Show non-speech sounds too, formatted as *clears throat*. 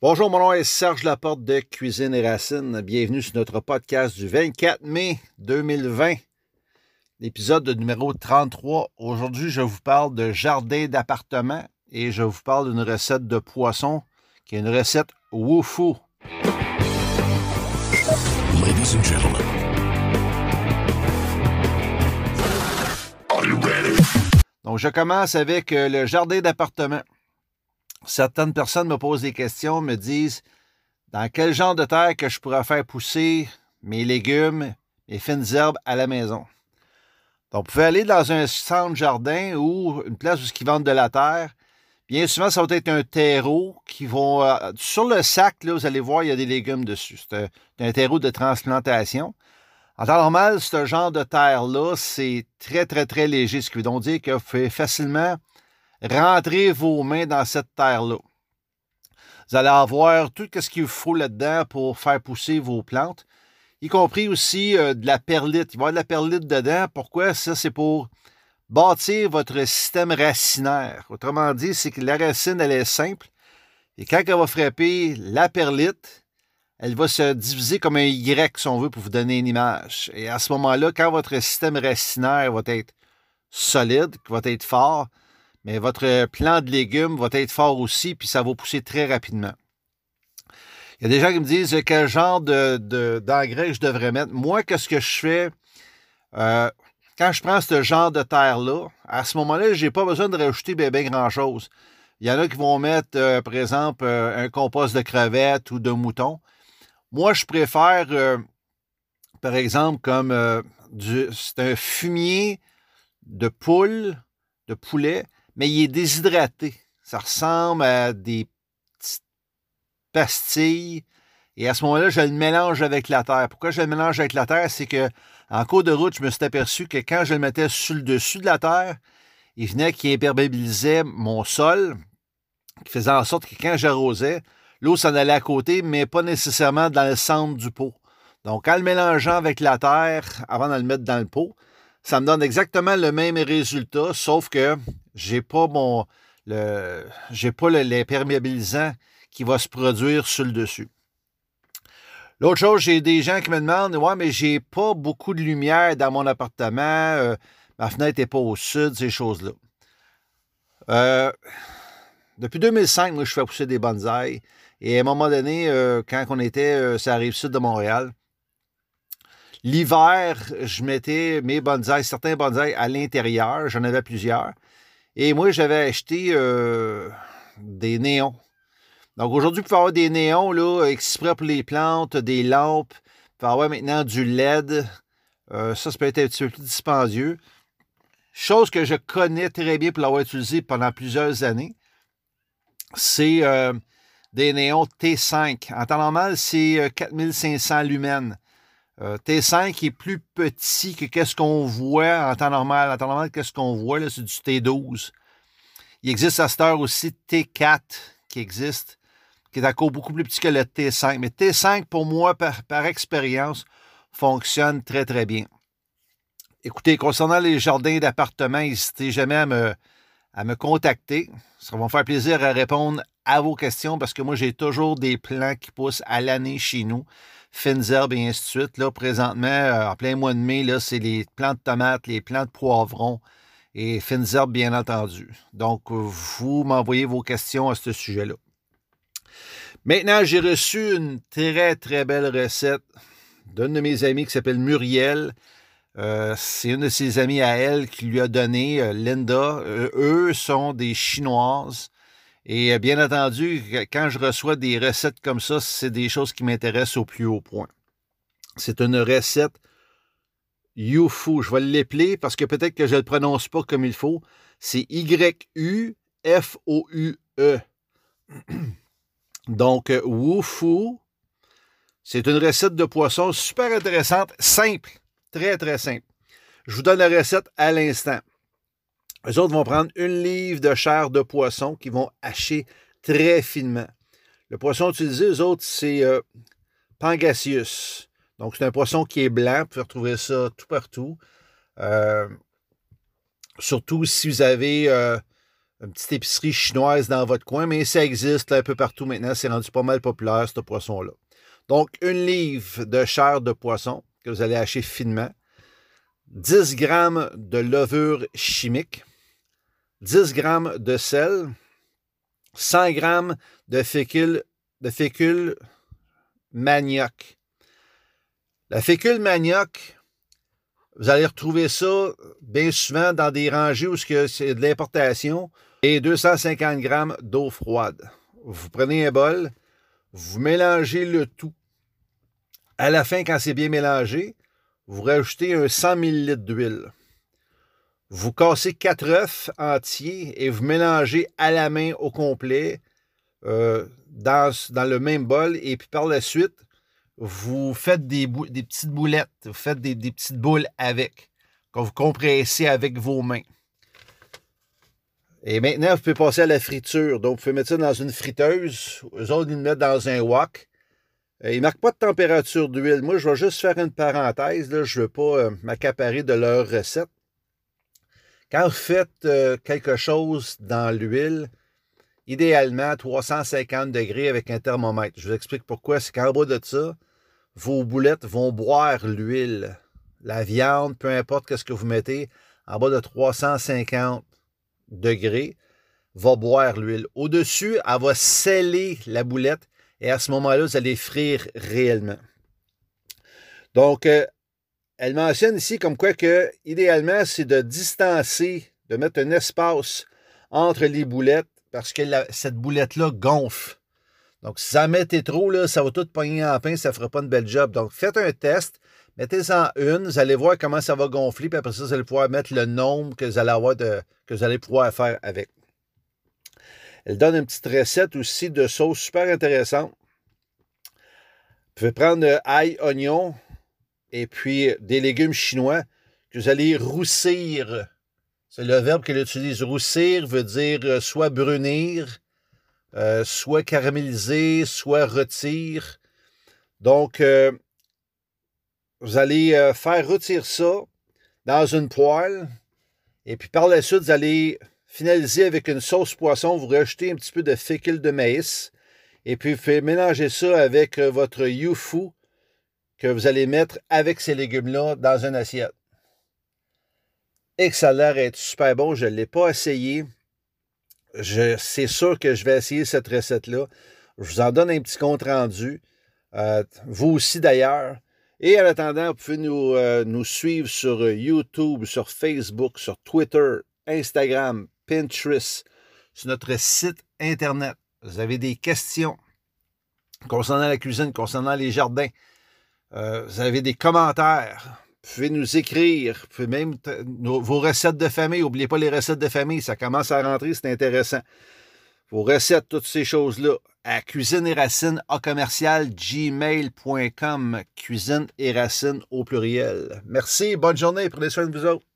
Bonjour, mon nom est Serge Laporte de Cuisine et Racines. Bienvenue sur notre podcast du 24 mai 2020, l'épisode numéro 33. Aujourd'hui, je vous parle de jardin d'appartement et je vous parle d'une recette de poisson qui est une recette woufou. Ladies and gentlemen. Are you ready? Donc, je commence avec euh, le jardin d'appartement certaines personnes me posent des questions, me disent dans quel genre de terre que je pourrais faire pousser mes légumes, mes fines herbes à la maison? Donc, vous pouvez aller dans un centre jardin ou une place où ils vendent de la terre. Bien souvent, ça va être un terreau qui vont. Euh, sur le sac, là, vous allez voir, il y a des légumes dessus. C'est un, terreau de transplantation. En temps normal, ce genre de terre-là, c'est très, très, très léger, ce qui veut donc dire que vous facilement rentrez vos mains dans cette terre-là. Vous allez avoir tout ce qu'il faut là-dedans pour faire pousser vos plantes, y compris aussi euh, de la perlite. Il va y avoir de la perlite dedans. Pourquoi? Ça, c'est pour bâtir votre système racinaire. Autrement dit, c'est que la racine, elle est simple. Et quand elle va frapper la perlite, elle va se diviser comme un Y, si on veut, pour vous donner une image. Et à ce moment-là, quand votre système racinaire va être solide, va être fort, mais votre plant de légumes va être fort aussi, puis ça va pousser très rapidement. Il y a des gens qui me disent quel genre d'engrais je devrais mettre. Moi, qu'est-ce que je fais? Euh, quand je prends ce genre de terre-là, à ce moment-là, je n'ai pas besoin de rajouter bien, grand-chose. Il y en a qui vont mettre, euh, par exemple, euh, un compost de crevettes ou de moutons. Moi, je préfère, par exemple, comme c'est un fumier de poule, de poulet, mais il est déshydraté. Ça ressemble à des petites pastilles. Et à ce moment-là, je le mélange avec la terre. Pourquoi je le mélange avec la terre? C'est que en cours de route, je me suis aperçu que quand je le mettais sur le dessus de la terre, il venait qui imperméabilisait mon sol, qui faisait en sorte que quand j'arrosais, l'eau s'en allait à côté, mais pas nécessairement dans le centre du pot. Donc, en le mélangeant avec la terre avant de le mettre dans le pot, ça me donne exactement le même résultat, sauf que j'ai pas mon le j'ai pas l'imperméabilisant qui va se produire sur le dessus. L'autre chose, j'ai des gens qui me demandent Ouais, mais j'ai pas beaucoup de lumière dans mon appartement, euh, ma fenêtre n'est pas au sud, ces choses-là. Euh, depuis 2005, moi, je fais pousser des bonsaïs. Et à un moment donné, euh, quand on était, ça arrive sud de Montréal, L'hiver, je mettais mes bonsaïs, certains bonsaïs à l'intérieur. J'en avais plusieurs. Et moi, j'avais acheté euh, des néons. Donc aujourd'hui, vous pouvez avoir des néons là, exprès pour les plantes, des lampes. Vous pouvez avoir maintenant du LED. Euh, ça, ça peut être un petit peu plus dispendieux. Chose que je connais très bien pour l'avoir utilisé pendant plusieurs années, c'est euh, des néons T5. En temps normal, c'est 4500 lumens. Euh, T5 est plus petit que qu'est-ce qu'on voit en temps normal. En temps normal, qu'est-ce qu'on voit, là, c'est du T12. Il existe à cette heure aussi T4 qui existe, qui est encore beaucoup plus petit que le T5. Mais T5, pour moi, par, expérience, fonctionne très, très bien. Écoutez, concernant les jardins d'appartement, n'hésitez jamais à me, à me contacter. Ça va me faire plaisir à répondre à vos questions parce que moi, j'ai toujours des plants qui poussent à l'année chez nous fines herbes et ainsi de suite. Là, présentement, euh, en plein mois de mai, c'est les plants de tomates, les plants de poivrons et fines herbes, bien entendu. Donc, vous m'envoyez vos questions à ce sujet-là. Maintenant, j'ai reçu une très, très belle recette d'une de mes amies qui s'appelle Muriel. Euh, c'est une de ses amies à elle qui lui a donné, euh, Linda. eux sont des Chinoises. Et euh, bien entendu, quand je reçois des recettes comme ça, c'est des choses qui m'intéressent au plus haut point. C'est une recette Yufu. Je vais l'épeler parce que peut-être que je ne le prononce pas comme il faut. C'est Y-U-F-O-U-E. *clears throat* Donc, euh, Wufu, c'est une recette de poisson super intéressante, simple, très, très simple. Je vous donne la recette à l'instant. Les autres vont prendre une livre de chair de poisson qu'ils vont hacher très finement. Le poisson utilisé, eux autres, c'est euh, Pangasius. Donc, c'est un poisson qui est blanc. Vous pouvez retrouver ça tout partout. Euh, surtout si vous avez euh, une petite épicerie chinoise dans votre coin, mais ça existe un peu partout maintenant. C'est rendu pas mal populaire, ce poisson-là. Donc, une livre de chair de poisson que vous allez hacher finement, 10 grammes de levure chimique, 10 grammes de sel, 100 grammes de fécule, de fécule manioc. La fécule manioc, vous allez retrouver ça bien souvent dans des rangées où c'est de l'importation et 250 grammes d'eau froide. Vous prenez un bol, vous mélangez le tout. À la fin, quand c'est bien mélangé, vous rajoutez un 100 ml d'huile. Vous cassez quatre œufs entiers et vous mélangez à la main au complet euh, dans, le même bol. Et puis par la suite, vous faites des, petites boulettes, vous faites des, des, petites boules avec, que vous compressez avec vos mains. Et maintenant, vous pouvez passer à la friture. Donc, vous pouvez mettre ça dans une friteuse. Eux autres, ils le mettent dans un wok. Euh, ils ne marquent pas de température d'huile. Moi, je vais juste faire une parenthèse. Là. Je ne veux pas euh, m'accaparer de leur recette. Quand vous faites euh, quelque chose dans l'huile, idéalement 350 degrés avec un thermomètre. Je vous explique pourquoi. C'est qu'en bas de ça, vos boulettes vont boire l'huile. La viande, peu importe ce que vous mettez, en bas de 350 degrés, va boire l'huile. Au-dessus, elle va sceller la boulette et à ce moment-là, vous allez frire réellement. Donc, euh, elle mentionne ici comme quoi que, idéalement, c'est de distancer, de mettre un espace entre les boulettes parce que cette boulette-là gonfle. Donc, si ça mettez trop, là, ça va tout pogner en pain, ça ne fera pas une belle job. Donc, faites un test, mettez-en une, vous allez voir comment ça va gonfler, puis après ça, vous allez pouvoir mettre le nombre que vous allez avoir que vous allez pouvoir faire avec. Elle donne une petite recette aussi de sauce super intéressante. Vous pouvez prendre ail, oignon, et puis des légumes chinois que vous allez roussir. C'est le verbe qu'elle utilise. Roussir veut dire euh, soit brunir, euh, soit caraméliser, soit rôtir. Donc, euh, vous allez faire rôtir ça dans une poêle. Et puis par la suite, vous allez finaliser avec une sauce poisson. Vous rajoutez un petit peu de fécule de maïs. Et puis, vous faites mélanger ça avec votre yufu que vous allez mettre avec ces légumes-là dans une assiette. Et que ça a l'air d'être super bon. Je ne l'ai pas essayé. C'est sûr que je vais essayer cette recette-là. Je vous en donne un petit compte rendu. Euh, vous aussi d'ailleurs. Et en attendant, vous pouvez euh, nous suivre sur YouTube, sur Facebook, sur Twitter, Instagram, Pinterest, sur notre site Internet. Vous avez des questions concernant la cuisine, concernant les jardins, euh, vous avez des commentaires. Vous pouvez nous écrire. Vous pouvez même vos recettes de famille. N'oubliez pas les recettes de famille. Ça commence à rentrer, c'est intéressant. Vos recettes, toutes ces choses-là, à cuisine et racine commercial gmail.com. Cuisine et racine au pluriel. Merci, bonne journée, prenez soin de vous autres.